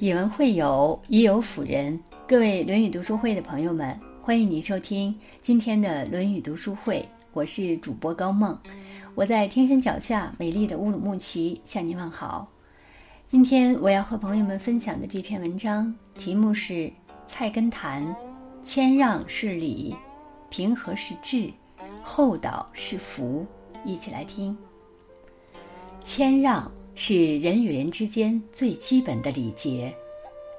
以文会友，以友辅人。各位《论语》读书会的朋友们，欢迎您收听今天的《论语》读书会。我是主播高梦，我在天山脚下美丽的乌鲁木齐向您问好。今天我要和朋友们分享的这篇文章题目是《菜根谭》，谦让是礼，平和是智，厚道是福。一起来听。谦让。是人与人之间最基本的礼节，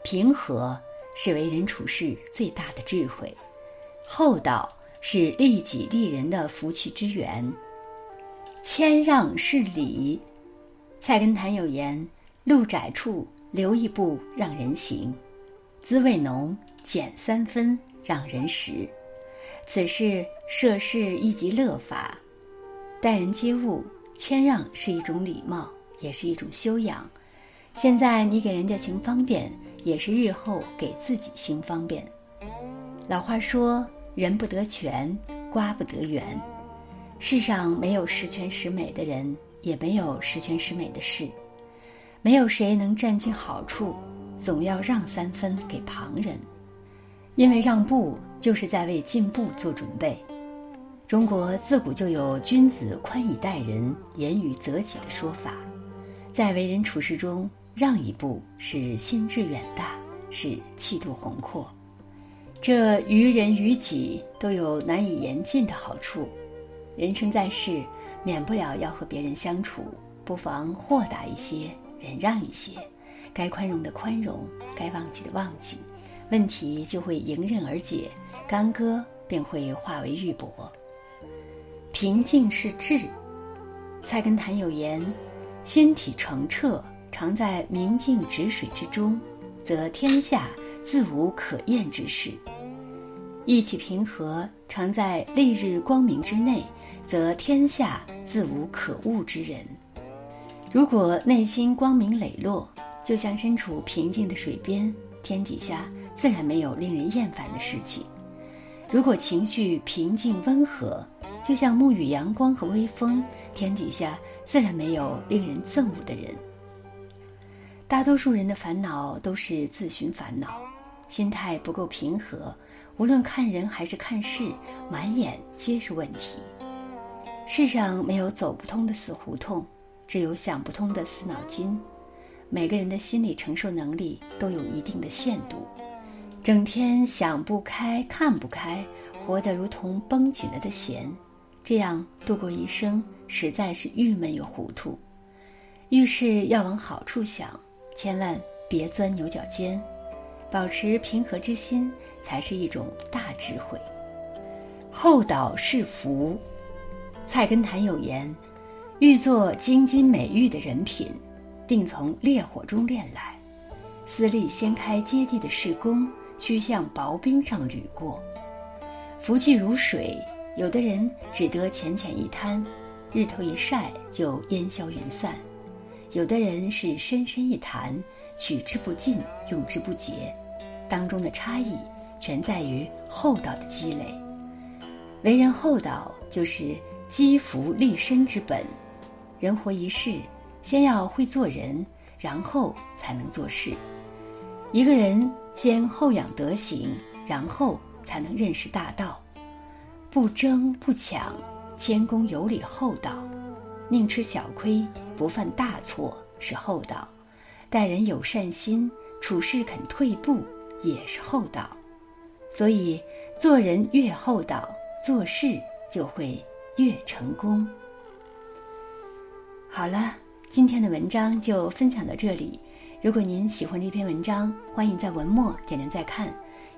平和是为人处事最大的智慧，厚道是利己利人的福气之源，谦让是礼。菜根谭有言：“路窄处留一步让人行，滋味浓减三分让人食。”此事涉世一级乐法，待人接物，谦让是一种礼貌。也是一种修养。现在你给人家行方便，也是日后给自己行方便。老话说：“人不得全，瓜不得圆。”世上没有十全十美的人，也没有十全十美的事。没有谁能占尽好处，总要让三分给旁人。因为让步就是在为进步做准备。中国自古就有“君子宽以待人，严于责己”的说法。在为人处事中，让一步是心志远大，是气度宏阔。这于人于己都有难以言尽的好处。人生在世，免不了要和别人相处，不妨豁达一些，忍让一些，该宽容的宽容，该忘记的忘记，问题就会迎刃而解，干戈便会化为玉帛。平静是智。菜根谭有言。心体澄澈，常在明镜止水之中，则天下自无可厌之事；意气平和，常在丽日光明之内，则天下自无可恶之人。如果内心光明磊落，就像身处平静的水边，天底下自然没有令人厌烦的事情；如果情绪平静温和，就像沐浴阳光和微风，天底下。自然没有令人憎恶的人。大多数人的烦恼都是自寻烦恼，心态不够平和，无论看人还是看事，满眼皆是问题。世上没有走不通的死胡同，只有想不通的死脑筋。每个人的心理承受能力都有一定的限度，整天想不开、看不开，活得如同绷紧了的弦。这样度过一生，实在是郁闷又糊涂。遇事要往好处想，千万别钻牛角尖，保持平和之心，才是一种大智慧。厚道是福。菜根谭有言：“欲做京津美玉的人品，定从烈火中炼来。私力掀开接地的士工，须向薄冰上履过。福气如水。”有的人只得浅浅一滩，日头一晒就烟消云散；有的人是深深一潭，取之不尽，用之不竭。当中的差异全在于厚道的积累。为人厚道，就是积福立身之本。人活一世，先要会做人，然后才能做事。一个人先厚养德行，然后才能认识大道。不争不抢，谦恭有礼厚道，宁吃小亏不犯大错是厚道；待人有善心，处事肯退步也是厚道。所以，做人越厚道，做事就会越成功。好了，今天的文章就分享到这里。如果您喜欢这篇文章，欢迎在文末点亮再看。